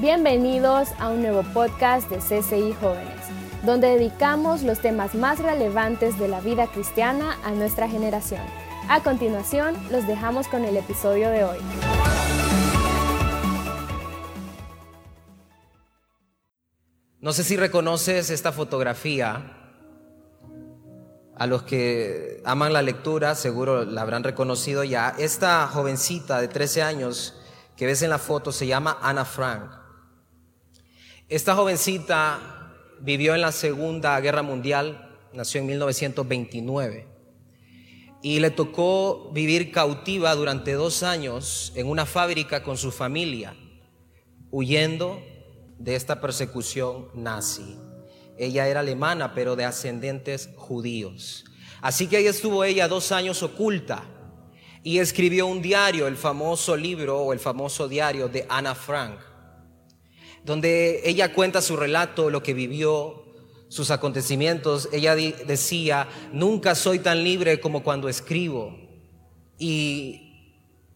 Bienvenidos a un nuevo podcast de CCI Jóvenes, donde dedicamos los temas más relevantes de la vida cristiana a nuestra generación. A continuación, los dejamos con el episodio de hoy. No sé si reconoces esta fotografía. A los que aman la lectura seguro la habrán reconocido ya. Esta jovencita de 13 años que ves en la foto se llama Anna Frank. Esta jovencita vivió en la Segunda Guerra Mundial, nació en 1929 y le tocó vivir cautiva durante dos años en una fábrica con su familia, huyendo de esta persecución nazi. Ella era alemana, pero de ascendentes judíos. Así que ahí estuvo ella dos años oculta y escribió un diario, el famoso libro o el famoso diario de Anna Frank, donde ella cuenta su relato, lo que vivió, sus acontecimientos. Ella decía, nunca soy tan libre como cuando escribo. Y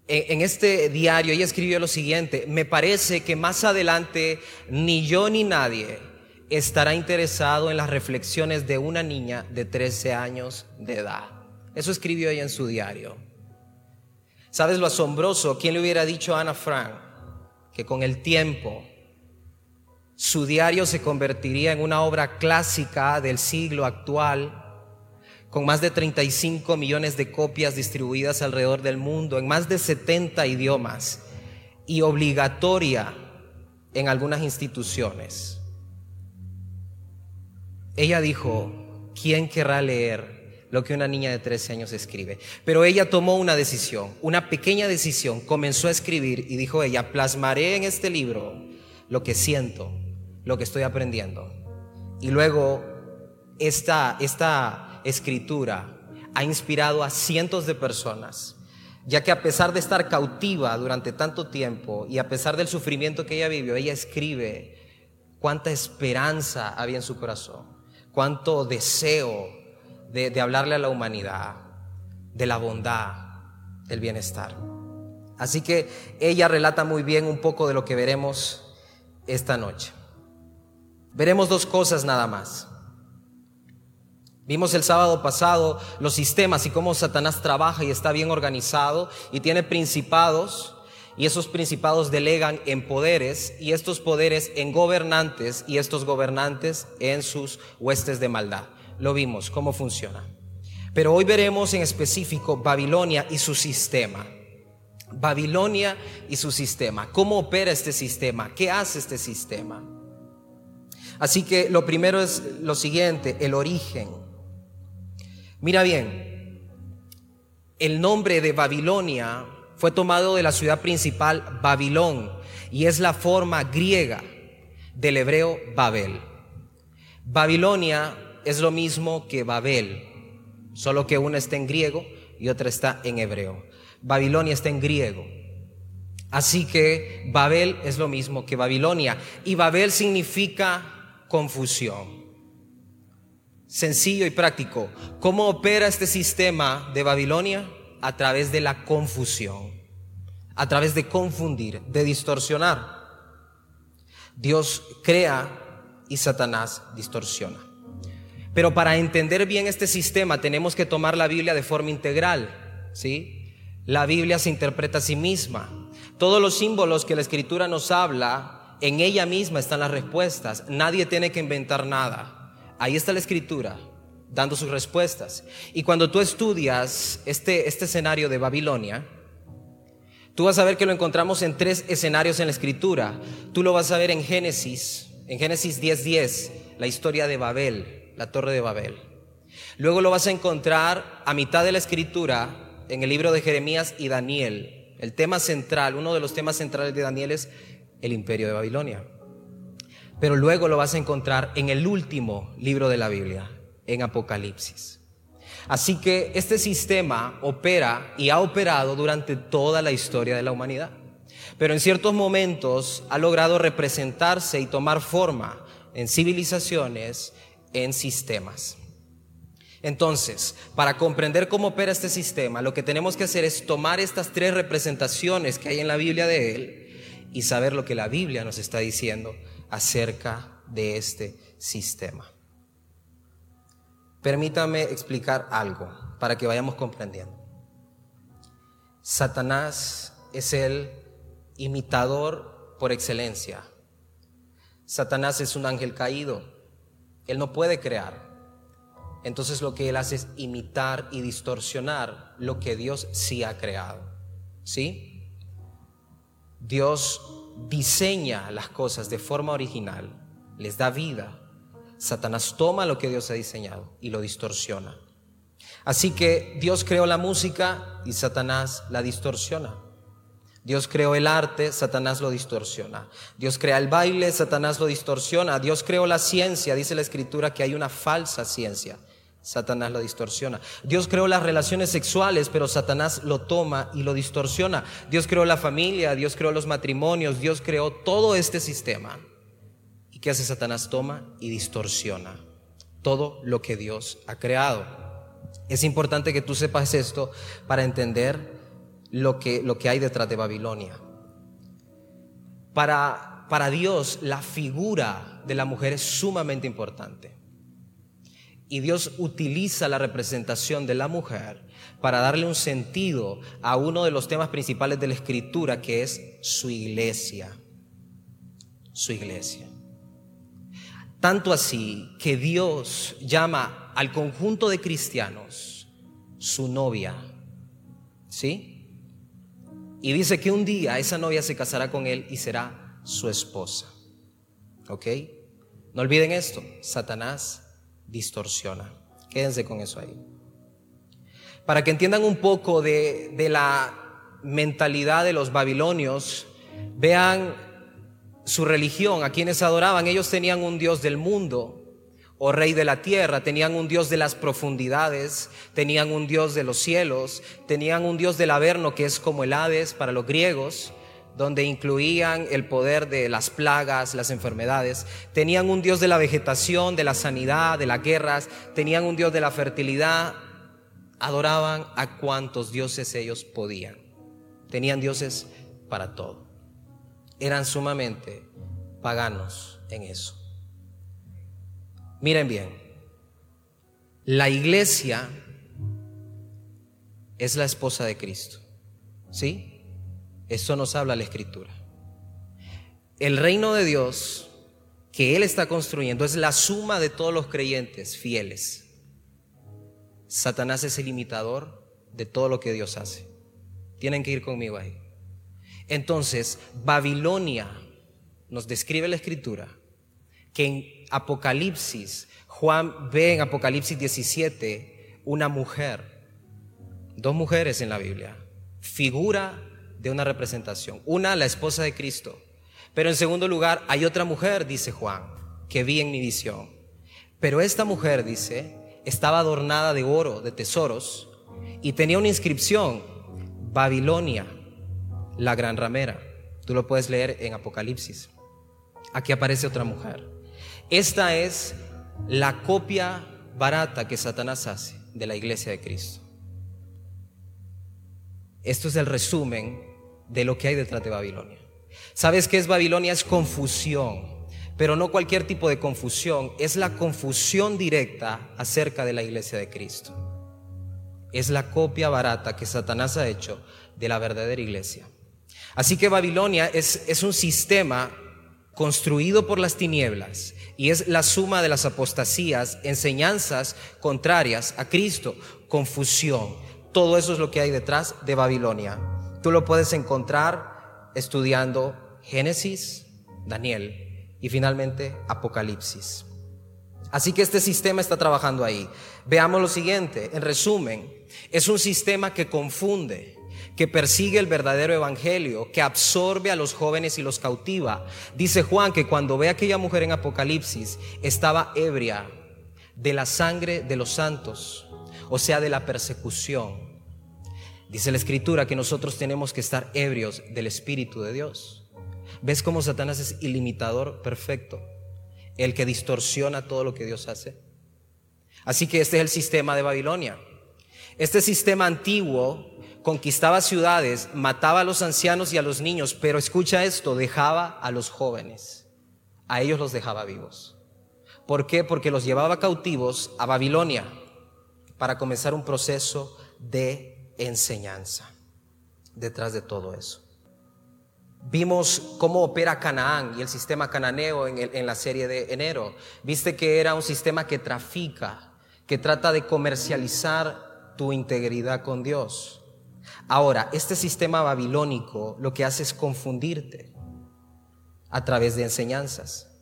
en este diario ella escribió lo siguiente, me parece que más adelante ni yo ni nadie estará interesado en las reflexiones de una niña de 13 años de edad. Eso escribió ella en su diario. ¿Sabes lo asombroso? ¿Quién le hubiera dicho a Ana Frank que con el tiempo su diario se convertiría en una obra clásica del siglo actual? con más de 35 millones de copias distribuidas alrededor del mundo, en más de 70 idiomas y obligatoria en algunas instituciones. Ella dijo, ¿quién querrá leer lo que una niña de 13 años escribe? Pero ella tomó una decisión, una pequeña decisión, comenzó a escribir y dijo ella, plasmaré en este libro lo que siento, lo que estoy aprendiendo. Y luego esta, esta escritura ha inspirado a cientos de personas, ya que a pesar de estar cautiva durante tanto tiempo y a pesar del sufrimiento que ella vivió, ella escribe cuánta esperanza había en su corazón, cuánto deseo de, de hablarle a la humanidad, de la bondad, del bienestar. Así que ella relata muy bien un poco de lo que veremos esta noche. Veremos dos cosas nada más. Vimos el sábado pasado los sistemas y cómo Satanás trabaja y está bien organizado y tiene principados y esos principados delegan en poderes y estos poderes en gobernantes y estos gobernantes en sus huestes de maldad. Lo vimos, cómo funciona. Pero hoy veremos en específico Babilonia y su sistema. Babilonia y su sistema. ¿Cómo opera este sistema? ¿Qué hace este sistema? Así que lo primero es lo siguiente, el origen. Mira bien, el nombre de Babilonia fue tomado de la ciudad principal Babilón y es la forma griega del hebreo Babel. Babilonia es lo mismo que Babel, solo que una está en griego y otra está en hebreo. Babilonia está en griego. Así que Babel es lo mismo que Babilonia. Y Babel significa confusión sencillo y práctico. ¿Cómo opera este sistema de Babilonia? A través de la confusión, a través de confundir, de distorsionar. Dios crea y Satanás distorsiona. Pero para entender bien este sistema tenemos que tomar la Biblia de forma integral, ¿sí? La Biblia se interpreta a sí misma. Todos los símbolos que la escritura nos habla, en ella misma están las respuestas. Nadie tiene que inventar nada. Ahí está la escritura dando sus respuestas. Y cuando tú estudias este, este escenario de Babilonia, tú vas a ver que lo encontramos en tres escenarios en la escritura. Tú lo vas a ver en Génesis, en Génesis 10:10, la historia de Babel, la torre de Babel. Luego lo vas a encontrar a mitad de la escritura en el libro de Jeremías y Daniel. El tema central, uno de los temas centrales de Daniel es el imperio de Babilonia pero luego lo vas a encontrar en el último libro de la Biblia, en Apocalipsis. Así que este sistema opera y ha operado durante toda la historia de la humanidad, pero en ciertos momentos ha logrado representarse y tomar forma en civilizaciones, en sistemas. Entonces, para comprender cómo opera este sistema, lo que tenemos que hacer es tomar estas tres representaciones que hay en la Biblia de él y saber lo que la Biblia nos está diciendo acerca de este sistema. Permítame explicar algo para que vayamos comprendiendo. Satanás es el imitador por excelencia. Satanás es un ángel caído. Él no puede crear. Entonces lo que él hace es imitar y distorsionar lo que Dios sí ha creado. ¿Sí? Dios diseña las cosas de forma original, les da vida. Satanás toma lo que Dios ha diseñado y lo distorsiona. Así que Dios creó la música y Satanás la distorsiona. Dios creó el arte, Satanás lo distorsiona. Dios crea el baile, Satanás lo distorsiona. Dios creó la ciencia, dice la escritura que hay una falsa ciencia. Satanás lo distorsiona. Dios creó las relaciones sexuales, pero Satanás lo toma y lo distorsiona. Dios creó la familia, Dios creó los matrimonios, Dios creó todo este sistema. ¿Y qué hace Satanás? Toma y distorsiona todo lo que Dios ha creado. Es importante que tú sepas esto para entender lo que, lo que hay detrás de Babilonia. Para, para Dios, la figura de la mujer es sumamente importante. Y Dios utiliza la representación de la mujer para darle un sentido a uno de los temas principales de la escritura, que es su iglesia. Su iglesia. Tanto así que Dios llama al conjunto de cristianos su novia. ¿Sí? Y dice que un día esa novia se casará con él y será su esposa. ¿Ok? No olviden esto, Satanás distorsiona. Quédense con eso ahí. Para que entiendan un poco de, de la mentalidad de los babilonios, vean su religión, a quienes adoraban. Ellos tenían un Dios del mundo, o rey de la tierra, tenían un Dios de las profundidades, tenían un Dios de los cielos, tenían un Dios del Averno que es como el Hades para los griegos, donde incluían el poder de las plagas, las enfermedades, tenían un Dios de la vegetación, de la sanidad, de las guerras, tenían un Dios de la fertilidad, adoraban a cuantos dioses ellos podían, tenían dioses para todo, eran sumamente paganos en eso. Miren bien, la iglesia es la esposa de Cristo. ¿Sí? Eso nos habla la escritura. El reino de Dios que Él está construyendo es la suma de todos los creyentes fieles. Satanás es el imitador de todo lo que Dios hace. Tienen que ir conmigo ahí. Entonces, Babilonia nos describe la escritura que en Apocalipsis, Juan ve en Apocalipsis 17 una mujer, dos mujeres en la Biblia, figura de una representación. Una, la esposa de Cristo. Pero en segundo lugar, hay otra mujer, dice Juan, que vi en mi visión. Pero esta mujer, dice, estaba adornada de oro, de tesoros, y tenía una inscripción, Babilonia, la gran ramera. Tú lo puedes leer en Apocalipsis. Aquí aparece otra mujer. Esta es la copia barata que Satanás hace de la iglesia de Cristo. Esto es el resumen de lo que hay detrás de Babilonia. ¿Sabes qué es Babilonia? Es confusión, pero no cualquier tipo de confusión, es la confusión directa acerca de la iglesia de Cristo. Es la copia barata que Satanás ha hecho de la verdadera iglesia. Así que Babilonia es, es un sistema construido por las tinieblas y es la suma de las apostasías, enseñanzas contrarias a Cristo, confusión. Todo eso es lo que hay detrás de Babilonia. Tú lo puedes encontrar estudiando Génesis, Daniel y finalmente Apocalipsis. Así que este sistema está trabajando ahí. Veamos lo siguiente, en resumen, es un sistema que confunde, que persigue el verdadero evangelio, que absorbe a los jóvenes y los cautiva. Dice Juan que cuando ve a aquella mujer en Apocalipsis, estaba ebria de la sangre de los santos, o sea, de la persecución. Dice la escritura que nosotros tenemos que estar ebrios del Espíritu de Dios. ¿Ves cómo Satanás es ilimitador perfecto? El que distorsiona todo lo que Dios hace. Así que este es el sistema de Babilonia. Este sistema antiguo conquistaba ciudades, mataba a los ancianos y a los niños, pero escucha esto, dejaba a los jóvenes. A ellos los dejaba vivos. ¿Por qué? Porque los llevaba cautivos a Babilonia para comenzar un proceso de enseñanza detrás de todo eso. Vimos cómo opera Canaán y el sistema cananeo en, en, la serie de enero. Viste que era un sistema que trafica, que trata de comercializar tu integridad con Dios. Ahora, este sistema babilónico lo que hace es confundirte a través de enseñanzas.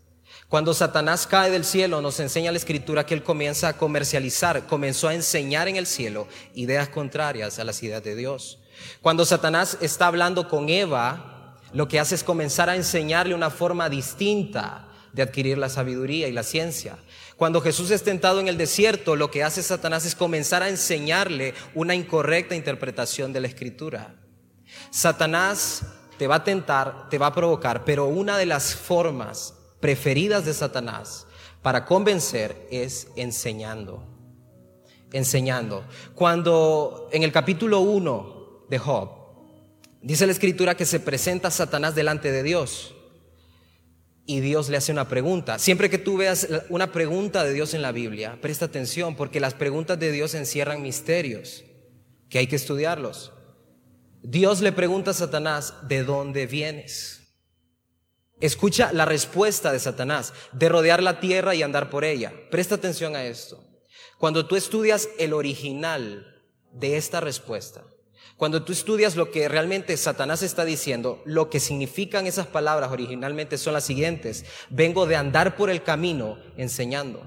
Cuando Satanás cae del cielo, nos enseña la escritura que él comienza a comercializar, comenzó a enseñar en el cielo ideas contrarias a las ideas de Dios. Cuando Satanás está hablando con Eva, lo que hace es comenzar a enseñarle una forma distinta de adquirir la sabiduría y la ciencia. Cuando Jesús es tentado en el desierto, lo que hace Satanás es comenzar a enseñarle una incorrecta interpretación de la escritura. Satanás te va a tentar, te va a provocar, pero una de las formas preferidas de Satanás para convencer es enseñando. Enseñando. Cuando en el capítulo 1 de Job, dice la escritura que se presenta Satanás delante de Dios y Dios le hace una pregunta. Siempre que tú veas una pregunta de Dios en la Biblia, presta atención porque las preguntas de Dios encierran misterios que hay que estudiarlos. Dios le pregunta a Satanás, ¿de dónde vienes? Escucha la respuesta de Satanás, de rodear la tierra y andar por ella. Presta atención a esto. Cuando tú estudias el original de esta respuesta, cuando tú estudias lo que realmente Satanás está diciendo, lo que significan esas palabras originalmente son las siguientes. Vengo de andar por el camino enseñando.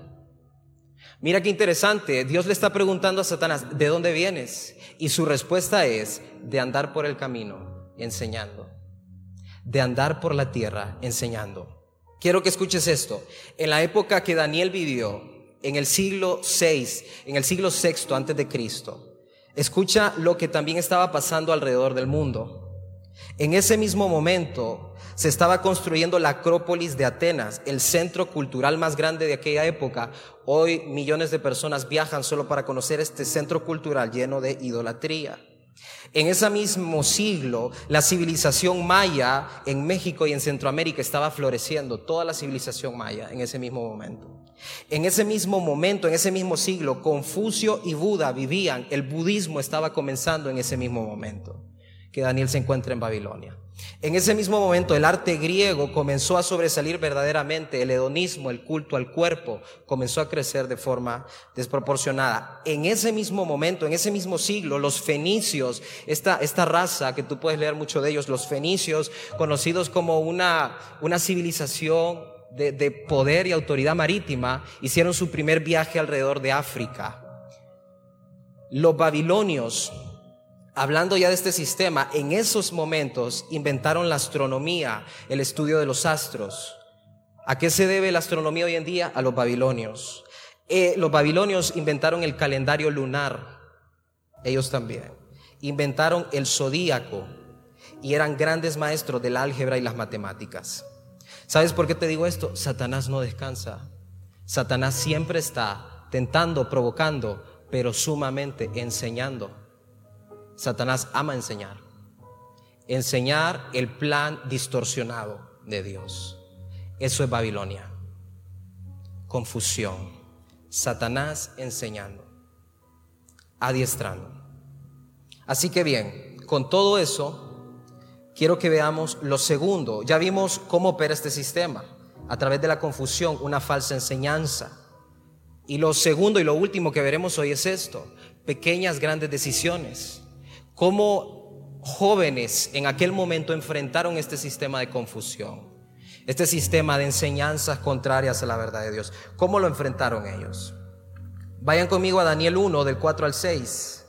Mira qué interesante, Dios le está preguntando a Satanás, ¿de dónde vienes? Y su respuesta es, de andar por el camino enseñando. De andar por la tierra enseñando. Quiero que escuches esto. En la época que Daniel vivió, en el siglo VI, en el siglo VI antes de Cristo, Escucha lo que también estaba pasando alrededor del mundo. En ese mismo momento se estaba construyendo la Acrópolis de Atenas, el centro cultural más grande de aquella época. Hoy millones de personas viajan solo para conocer este centro cultural lleno de idolatría. En ese mismo siglo, la civilización maya en México y en Centroamérica estaba floreciendo, toda la civilización maya en ese mismo momento. En ese mismo momento, en ese mismo siglo, Confucio y Buda vivían, el budismo estaba comenzando en ese mismo momento que Daniel se encuentra en Babilonia. En ese mismo momento el arte griego comenzó a sobresalir verdaderamente, el hedonismo, el culto al cuerpo, comenzó a crecer de forma desproporcionada. En ese mismo momento, en ese mismo siglo, los fenicios, esta, esta raza que tú puedes leer mucho de ellos, los fenicios, conocidos como una, una civilización de, de poder y autoridad marítima, hicieron su primer viaje alrededor de África. Los babilonios hablando ya de este sistema, en esos momentos inventaron la astronomía, el estudio de los astros. ¿A qué se debe la astronomía hoy en día? A los babilonios. Eh, los babilonios inventaron el calendario lunar, ellos también. Inventaron el zodíaco y eran grandes maestros del álgebra y las matemáticas. ¿Sabes por qué te digo esto? Satanás no descansa. Satanás siempre está tentando, provocando, pero sumamente enseñando. Satanás ama enseñar. Enseñar el plan distorsionado de Dios. Eso es Babilonia. Confusión. Satanás enseñando. Adiestrando. Así que bien, con todo eso, quiero que veamos lo segundo. Ya vimos cómo opera este sistema. A través de la confusión, una falsa enseñanza. Y lo segundo y lo último que veremos hoy es esto. Pequeñas, grandes decisiones cómo jóvenes en aquel momento enfrentaron este sistema de confusión, este sistema de enseñanzas contrarias a la verdad de Dios. ¿Cómo lo enfrentaron ellos? Vayan conmigo a Daniel 1 del 4 al 6.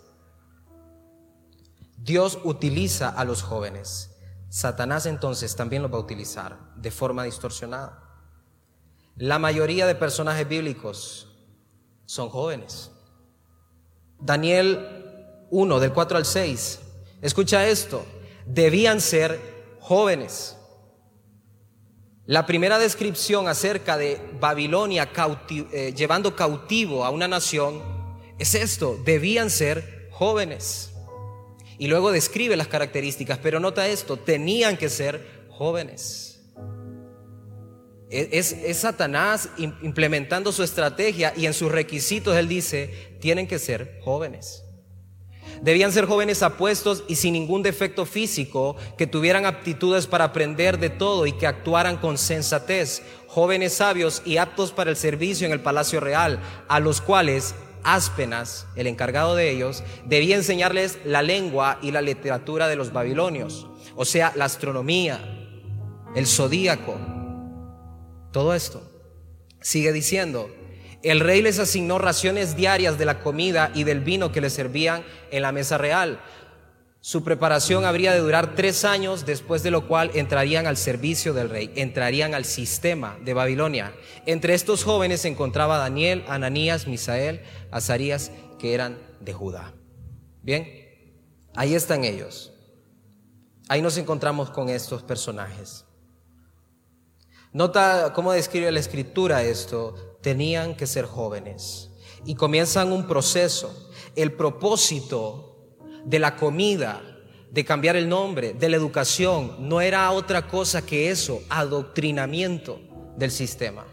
Dios utiliza a los jóvenes. Satanás entonces también los va a utilizar de forma distorsionada. La mayoría de personajes bíblicos son jóvenes. Daniel 1, del 4 al 6. Escucha esto, debían ser jóvenes. La primera descripción acerca de Babilonia eh, llevando cautivo a una nación es esto, debían ser jóvenes. Y luego describe las características, pero nota esto, tenían que ser jóvenes. Es, es, Satanás implementando su estrategia y en sus requisitos él dice, tienen que ser jóvenes. Debían ser jóvenes apuestos y sin ningún defecto físico, que tuvieran aptitudes para aprender de todo y que actuaran con sensatez, jóvenes sabios y aptos para el servicio en el palacio real, a los cuales Áspenas, el encargado de ellos, debía enseñarles la lengua y la literatura de los babilonios, o sea, la astronomía, el zodíaco, todo esto. Sigue diciendo, el rey les asignó raciones diarias de la comida y del vino que les servían en la mesa real. Su preparación habría de durar tres años, después de lo cual entrarían al servicio del rey, entrarían al sistema de Babilonia. Entre estos jóvenes se encontraba Daniel, Ananías, Misael, Azarías, que eran de Judá. Bien, ahí están ellos. Ahí nos encontramos con estos personajes. Nota cómo describe la escritura esto tenían que ser jóvenes. Y comienzan un proceso. El propósito de la comida, de cambiar el nombre, de la educación, no era otra cosa que eso, adoctrinamiento del sistema.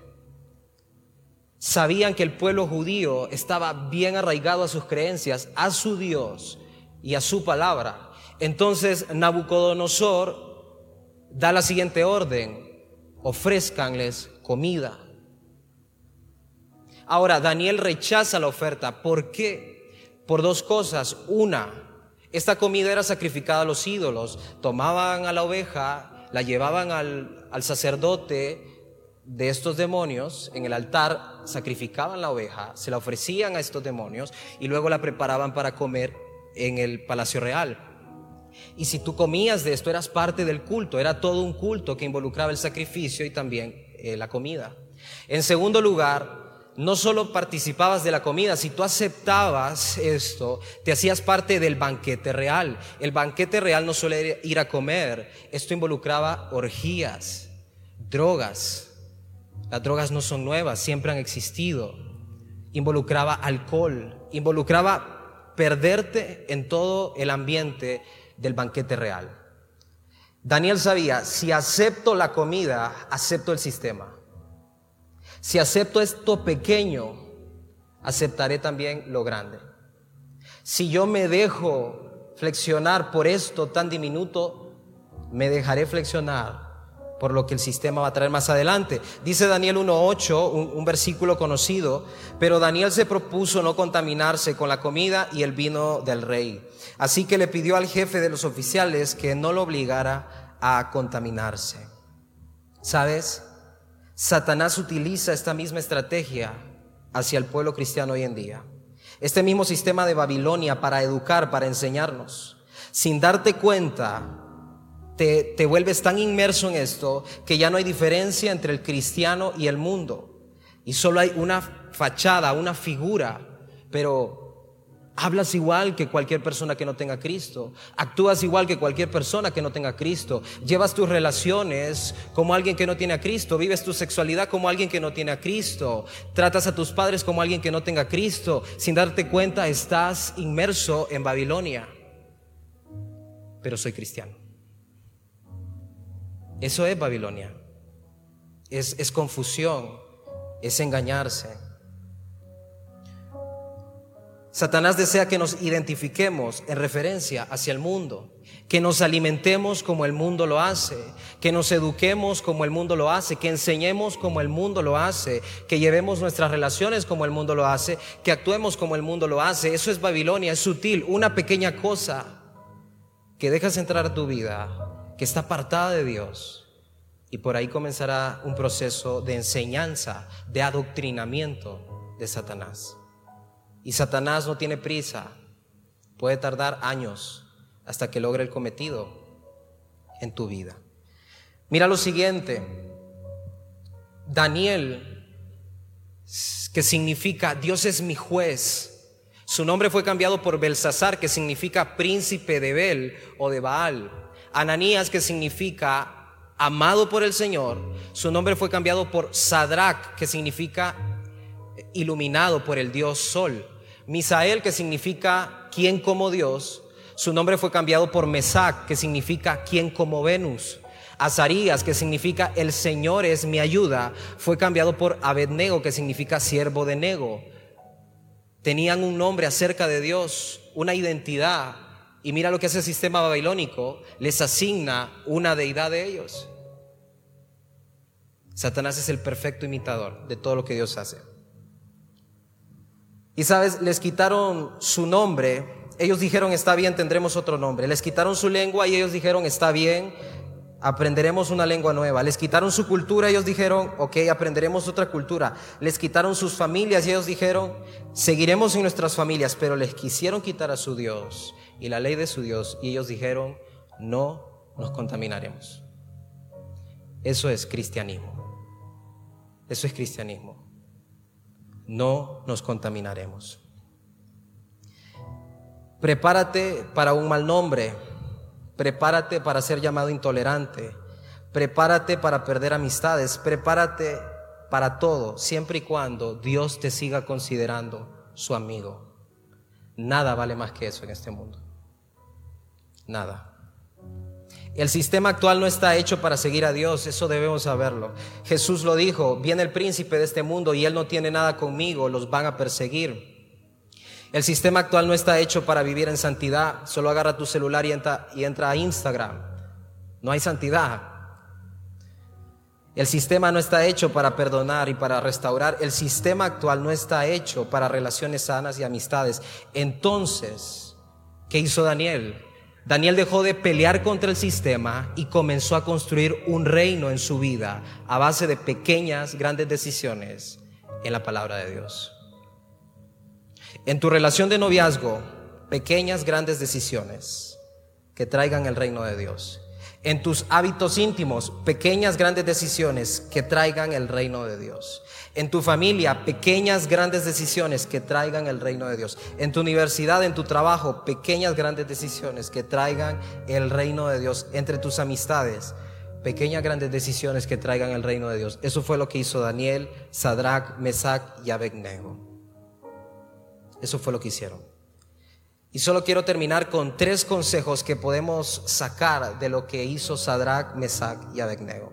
Sabían que el pueblo judío estaba bien arraigado a sus creencias, a su Dios y a su palabra. Entonces Nabucodonosor da la siguiente orden, ofrezcanles comida. Ahora, Daniel rechaza la oferta. ¿Por qué? Por dos cosas. Una, esta comida era sacrificada a los ídolos. Tomaban a la oveja, la llevaban al, al sacerdote de estos demonios en el altar, sacrificaban la oveja, se la ofrecían a estos demonios y luego la preparaban para comer en el palacio real. Y si tú comías de esto, eras parte del culto, era todo un culto que involucraba el sacrificio y también eh, la comida. En segundo lugar, no solo participabas de la comida, si tú aceptabas esto, te hacías parte del banquete real. El banquete real no suele ir a comer, esto involucraba orgías, drogas. Las drogas no son nuevas, siempre han existido. Involucraba alcohol, involucraba perderte en todo el ambiente del banquete real. Daniel sabía, si acepto la comida, acepto el sistema. Si acepto esto pequeño, aceptaré también lo grande. Si yo me dejo flexionar por esto tan diminuto, me dejaré flexionar por lo que el sistema va a traer más adelante. Dice Daniel 1.8, un, un, versículo conocido, pero Daniel se propuso no contaminarse con la comida y el vino del rey. Así que le pidió al jefe de los oficiales que no lo obligara a contaminarse. ¿Sabes? Satanás utiliza esta misma estrategia hacia el pueblo cristiano hoy en día. Este mismo sistema de Babilonia para educar, para enseñarnos. Sin darte cuenta, te, te, vuelves tan inmerso en esto que ya no hay diferencia entre el cristiano y el mundo. Y solo hay una fachada, una figura, pero Hablas igual que cualquier persona que no tenga Cristo. Actúas igual que cualquier persona que no tenga Cristo. Llevas tus relaciones como alguien que no tiene a Cristo. Vives tu sexualidad como alguien que no tiene a Cristo. Tratas a tus padres como alguien que no tenga a Cristo. Sin darte cuenta estás inmerso en Babilonia. Pero soy cristiano. Eso es Babilonia. Es, es confusión. Es engañarse. Satanás desea que nos identifiquemos en referencia hacia el mundo, que nos alimentemos como el mundo lo hace, que nos eduquemos como el mundo lo hace, que enseñemos como el mundo lo hace, que llevemos nuestras relaciones como el mundo lo hace, que actuemos como el mundo lo hace. Eso es Babilonia, es sutil, una pequeña cosa que dejas entrar a tu vida, que está apartada de Dios. Y por ahí comenzará un proceso de enseñanza, de adoctrinamiento de Satanás. Y Satanás no tiene prisa. Puede tardar años hasta que logre el cometido en tu vida. Mira lo siguiente. Daniel, que significa Dios es mi juez. Su nombre fue cambiado por Belsasar, que significa príncipe de Bel o de Baal. Ananías, que significa amado por el Señor. Su nombre fue cambiado por Sadrach, que significa iluminado por el Dios Sol. Misael, que significa quien como Dios, Su nombre fue cambiado por Mesac, que significa quien como Venus. Azarías, que significa el Señor es mi ayuda, fue cambiado por Abednego, que significa siervo de Nego. Tenían un nombre acerca de Dios, una identidad. Y mira lo que el sistema babilónico, les asigna una deidad de ellos. Satanás es el perfecto imitador de todo lo que Dios hace. Y sabes, les quitaron su nombre, ellos dijeron, está bien, tendremos otro nombre. Les quitaron su lengua y ellos dijeron, está bien, aprenderemos una lengua nueva. Les quitaron su cultura, ellos dijeron, ok, aprenderemos otra cultura. Les quitaron sus familias y ellos dijeron, seguiremos en nuestras familias, pero les quisieron quitar a su Dios y la ley de su Dios y ellos dijeron, no nos contaminaremos. Eso es cristianismo. Eso es cristianismo. No nos contaminaremos. Prepárate para un mal nombre. Prepárate para ser llamado intolerante. Prepárate para perder amistades. Prepárate para todo, siempre y cuando Dios te siga considerando su amigo. Nada vale más que eso en este mundo. Nada. El sistema actual no está hecho para seguir a Dios, eso debemos saberlo. Jesús lo dijo, viene el príncipe de este mundo y él no tiene nada conmigo, los van a perseguir. El sistema actual no está hecho para vivir en santidad, solo agarra tu celular y entra, y entra a Instagram. No hay santidad. El sistema no está hecho para perdonar y para restaurar. El sistema actual no está hecho para relaciones sanas y amistades. Entonces, ¿qué hizo Daniel? Daniel dejó de pelear contra el sistema y comenzó a construir un reino en su vida a base de pequeñas, grandes decisiones en la palabra de Dios. En tu relación de noviazgo, pequeñas, grandes decisiones que traigan el reino de Dios. En tus hábitos íntimos, pequeñas, grandes decisiones que traigan el reino de Dios. En tu familia, pequeñas, grandes decisiones que traigan el reino de Dios. En tu universidad, en tu trabajo, pequeñas, grandes decisiones que traigan el reino de Dios. Entre tus amistades, pequeñas, grandes decisiones que traigan el reino de Dios. Eso fue lo que hizo Daniel, Sadrach, Mesach y Abednego. Eso fue lo que hicieron. Y solo quiero terminar con tres consejos que podemos sacar de lo que hizo Sadrach, Mesach y Abednego.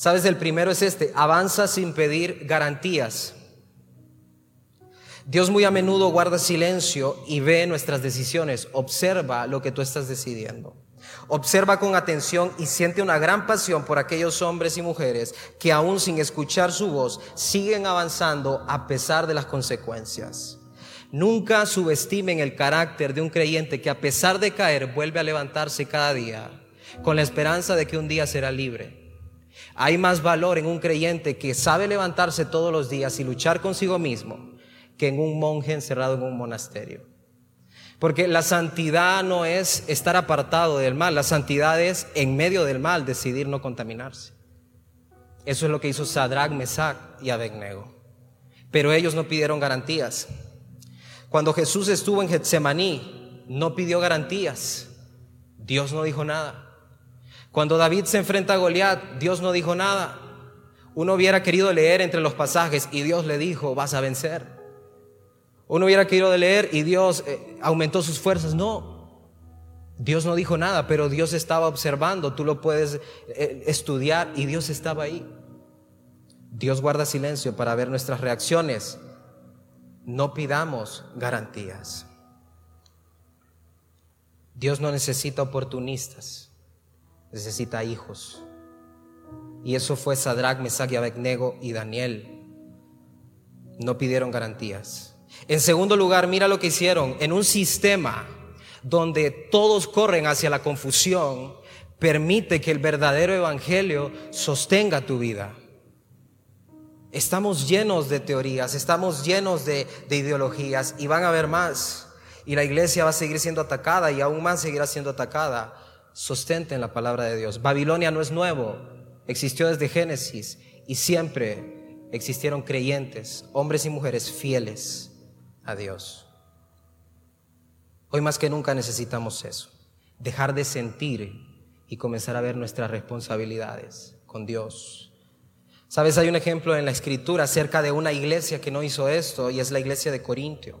Sabes, el primero es este, avanza sin pedir garantías. Dios muy a menudo guarda silencio y ve nuestras decisiones, observa lo que tú estás decidiendo. Observa con atención y siente una gran pasión por aquellos hombres y mujeres que aún sin escuchar su voz siguen avanzando a pesar de las consecuencias. Nunca subestimen el carácter de un creyente que a pesar de caer vuelve a levantarse cada día con la esperanza de que un día será libre. Hay más valor en un creyente que sabe levantarse todos los días y luchar consigo mismo que en un monje encerrado en un monasterio. Porque la santidad no es estar apartado del mal, la santidad es en medio del mal decidir no contaminarse. Eso es lo que hizo Sadrach, Mesach y Abednego. Pero ellos no pidieron garantías. Cuando Jesús estuvo en Getsemaní, no pidió garantías. Dios no dijo nada. Cuando David se enfrenta a Goliat, Dios no dijo nada. Uno hubiera querido leer entre los pasajes y Dios le dijo, vas a vencer. Uno hubiera querido leer y Dios eh, aumentó sus fuerzas. No, Dios no dijo nada, pero Dios estaba observando. Tú lo puedes eh, estudiar y Dios estaba ahí. Dios guarda silencio para ver nuestras reacciones. No pidamos garantías. Dios no necesita oportunistas necesita hijos. Y eso fue Sadrach, Mesach y Abednego y Daniel. No pidieron garantías. En segundo lugar, mira lo que hicieron. En un sistema donde todos corren hacia la confusión, permite que el verdadero evangelio sostenga tu vida. Estamos llenos de teorías, estamos llenos de, de, ideologías y van a haber más. Y la iglesia va a seguir siendo atacada y aún más seguirá siendo atacada en la palabra de Dios. Babilonia no es nuevo, existió desde Génesis y siempre existieron creyentes, hombres y mujeres fieles a Dios. Hoy más que nunca necesitamos eso, dejar de sentir y comenzar a ver nuestras responsabilidades con Dios. Sabes, hay un ejemplo en la escritura acerca de una iglesia que no hizo esto y es la iglesia de Corintio.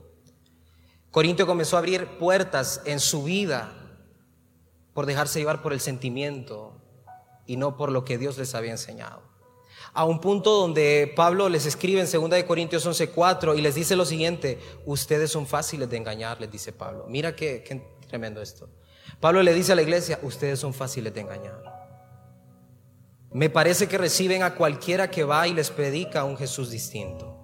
Corintio comenzó a abrir puertas en su vida por dejarse llevar por el sentimiento y no por lo que Dios les había enseñado. A un punto donde Pablo les escribe en 2 de Corintios 11:4 y les dice lo siguiente, ustedes son fáciles de engañar, les dice Pablo. Mira qué tremendo esto. Pablo le dice a la iglesia, ustedes son fáciles de engañar. Me parece que reciben a cualquiera que va y les predica un Jesús distinto.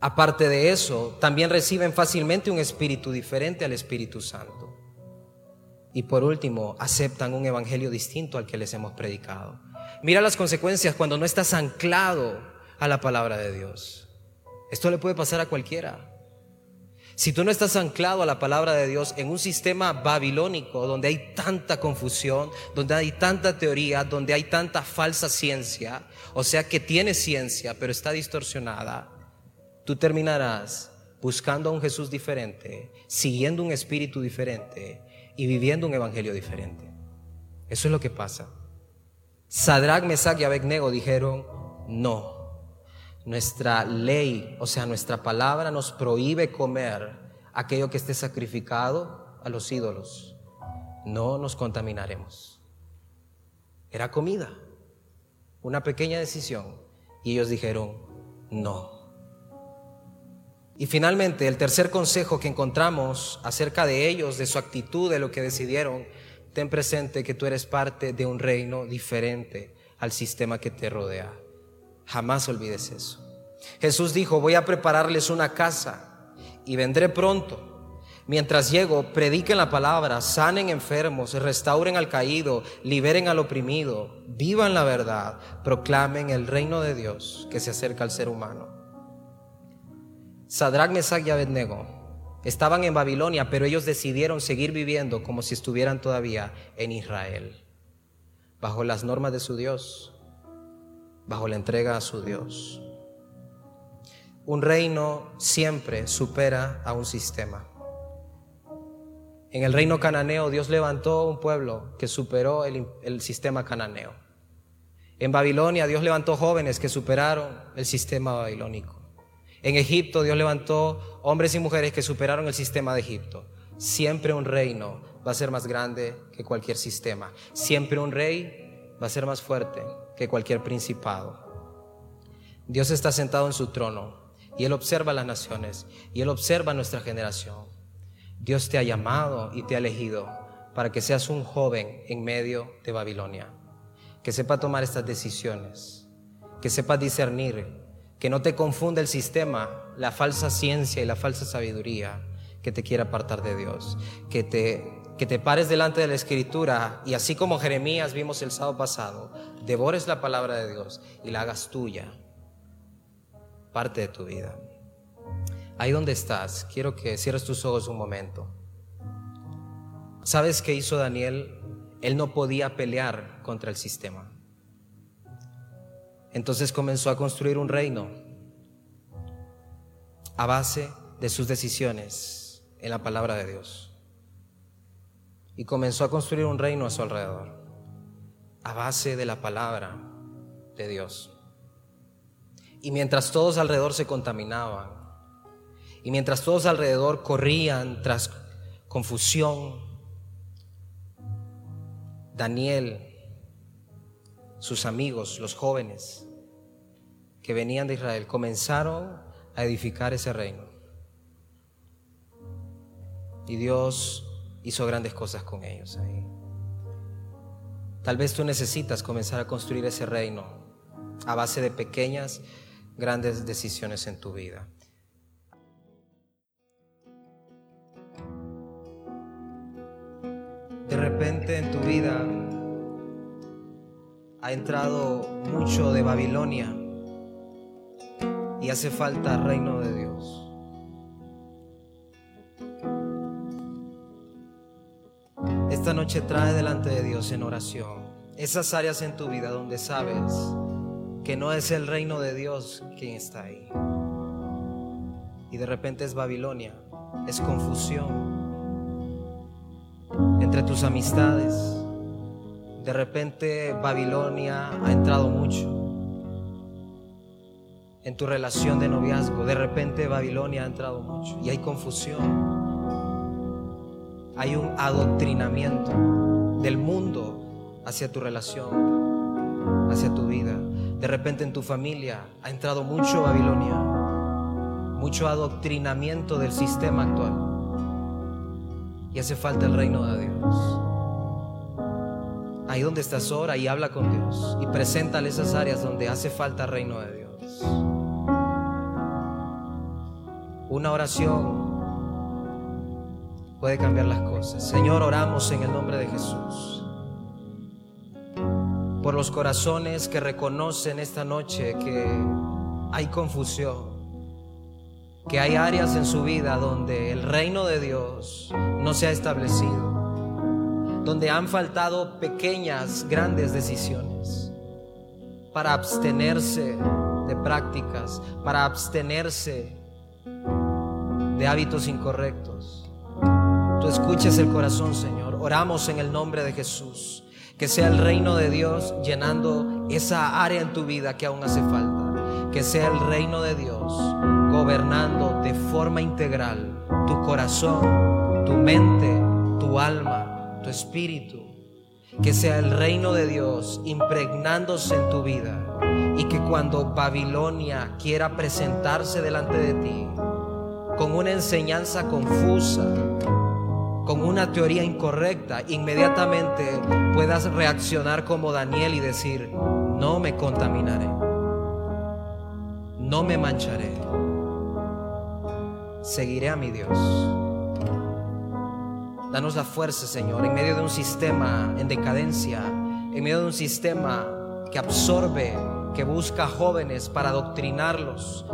Aparte de eso, también reciben fácilmente un espíritu diferente al Espíritu Santo. Y por último, aceptan un evangelio distinto al que les hemos predicado. Mira las consecuencias cuando no estás anclado a la palabra de Dios. Esto le puede pasar a cualquiera. Si tú no estás anclado a la palabra de Dios en un sistema babilónico donde hay tanta confusión, donde hay tanta teoría, donde hay tanta falsa ciencia, o sea que tiene ciencia pero está distorsionada, tú terminarás buscando a un Jesús diferente, siguiendo un espíritu diferente y viviendo un evangelio diferente. Eso es lo que pasa. Sadrach, Mesach y Abednego dijeron, no, nuestra ley, o sea, nuestra palabra nos prohíbe comer aquello que esté sacrificado a los ídolos. No nos contaminaremos. Era comida, una pequeña decisión. Y ellos dijeron, no. Y finalmente, el tercer consejo que encontramos acerca de ellos, de su actitud, de lo que decidieron, ten presente que tú eres parte de un reino diferente al sistema que te rodea. Jamás olvides eso. Jesús dijo, voy a prepararles una casa y vendré pronto. Mientras llego, prediquen la palabra, sanen enfermos, restauren al caído, liberen al oprimido, vivan la verdad, proclamen el reino de Dios que se acerca al ser humano. Sadrach, Mesach y Abednego estaban en Babilonia, pero ellos decidieron seguir viviendo como si estuvieran todavía en Israel, bajo las normas de su Dios bajo la entrega a su Dios. Un reino siempre supera a un sistema. En el reino cananeo Dios levantó un pueblo que superó el, sistema cananeo. En Babilonia Dios levantó jóvenes que superaron el sistema babilónico. En Egipto Dios levantó hombres y mujeres que superaron el sistema de Egipto. Siempre un reino va a ser más grande que cualquier sistema. Siempre un rey va a ser más fuerte que cualquier principado. Dios está sentado en su trono y Él observa las naciones y Él observa nuestra generación. Dios te ha llamado y te ha elegido para que seas un joven en medio de Babilonia, que sepa tomar estas decisiones, que sepa discernir, que no te confunda el sistema, la falsa ciencia y la falsa sabiduría que te quiere apartar de Dios, que te que te pares delante de la escritura y así como Jeremías vimos el sábado pasado, devores la palabra de Dios y la hagas tuya, parte de tu vida. Ahí donde estás, quiero que cierres tus ojos un momento. ¿Sabes qué hizo Daniel? Él no podía pelear contra el sistema. Entonces comenzó a construir un reino a base de sus decisiones en la palabra de Dios y comenzó a construir un reino a su alrededor, a base de la palabra de Dios. Y mientras todos alrededor se contaminaban, y mientras todos alrededor corrían tras confusión, Daniel, sus amigos, los jóvenes que venían de Israel, comenzaron a edificar ese reino. Y Dios hizo grandes cosas con ellos ahí. Tal vez tú necesitas comenzar a construir ese reino a base de pequeñas, grandes decisiones en tu vida. De repente en tu vida ha entrado mucho de Babilonia y hace falta reino de Dios. esta noche trae delante de Dios en oración esas áreas en tu vida donde sabes que no es el reino de Dios quien está ahí. Y de repente es Babilonia, es confusión entre tus amistades. De repente Babilonia ha entrado mucho. en tu relación de noviazgo. De repente Babilonia ha entrado mucho y hay confusión. Hay un adoctrinamiento del mundo hacia tu relación, hacia tu vida. De repente en tu familia ha entrado mucho Babilonia, mucho adoctrinamiento del sistema actual. Y hace falta el reino de Dios. Ahí donde estás ahora y habla con Dios y preséntale esas áreas donde hace falta el reino de Dios. Una oración puede cambiar las cosas. Señor, oramos en el nombre de Jesús. Por los corazones que reconocen esta noche que hay confusión, que hay áreas en su vida donde el reino de Dios no se ha establecido, donde han faltado pequeñas, grandes decisiones para abstenerse de prácticas, para abstenerse de hábitos incorrectos. Tú escuches el corazón, Señor. Oramos en el nombre de Jesús. Que sea el reino de Dios llenando esa área en tu vida que aún hace falta. Que sea el reino de Dios gobernando de forma integral tu corazón, tu mente, tu alma, tu espíritu. Que sea el reino de Dios impregnándose en tu vida. Y que cuando Babilonia quiera presentarse delante de ti, con una enseñanza confusa, con una teoría incorrecta, inmediatamente puedas reaccionar como Daniel y decir, no me contaminaré, no me mancharé, seguiré a mi Dios. Danos la fuerza, Señor, en medio de un sistema en decadencia, en medio de un sistema que absorbe, que busca jóvenes para adoctrinarlos,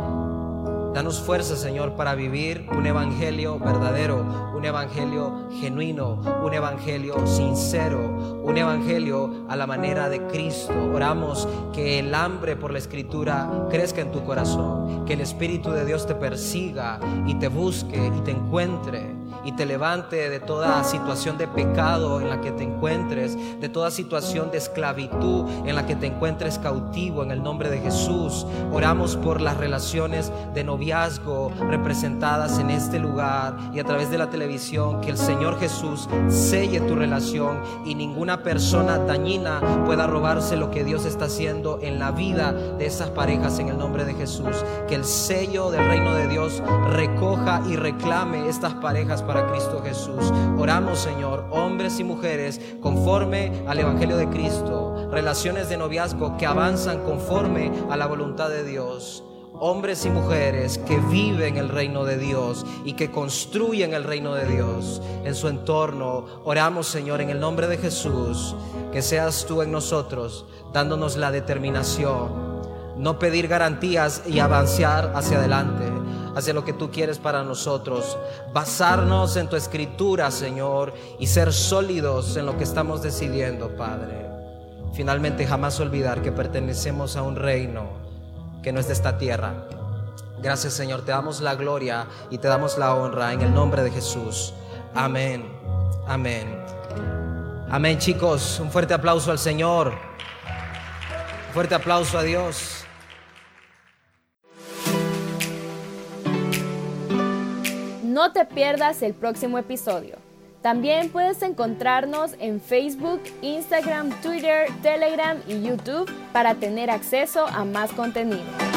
Danos fuerza, Señor, para vivir un evangelio verdadero, un evangelio genuino, un evangelio sincero, un evangelio a la manera de Cristo. Oramos que el hambre por la escritura crezca en tu corazón, que el Espíritu de Dios te persiga y te busque y te encuentre y te levante de toda situación de pecado en la que te encuentres, de toda situación de esclavitud en la que te encuentres cautivo en el nombre de Jesús. Oramos por las relaciones de noviazgo representadas en este lugar y a través de la televisión, que el Señor Jesús selle tu relación y ninguna persona dañina pueda robarse lo que Dios está haciendo en la vida de esas parejas en el nombre de Jesús. Que el sello del reino de Dios recoja y reclame estas parejas para Cristo Jesús. Oramos, Señor, hombres y mujeres, conforme al Evangelio de Cristo, relaciones de noviazgo que avanzan conforme a la voluntad de Dios hombres y mujeres que viven el reino de Dios y que construyen el reino de Dios en su entorno. Oramos, Señor, en el nombre de Jesús, que seas tú en nosotros, dándonos la determinación, no pedir garantías y avanzar hacia adelante, hacia lo que tú quieres para nosotros. Basarnos en tu escritura, Señor, y ser sólidos en lo que estamos decidiendo, Padre. Finalmente, jamás olvidar que pertenecemos a un reino que no es de esta tierra. Gracias, Señor. Te damos la gloria y te damos la honra en el nombre de Jesús. Amén. Amén. Amén, chicos. Un fuerte aplauso al Señor. Un fuerte aplauso a Dios. No te pierdas el próximo episodio. También puedes encontrarnos en Facebook, Instagram, Twitter, Telegram y YouTube para tener acceso a más contenido.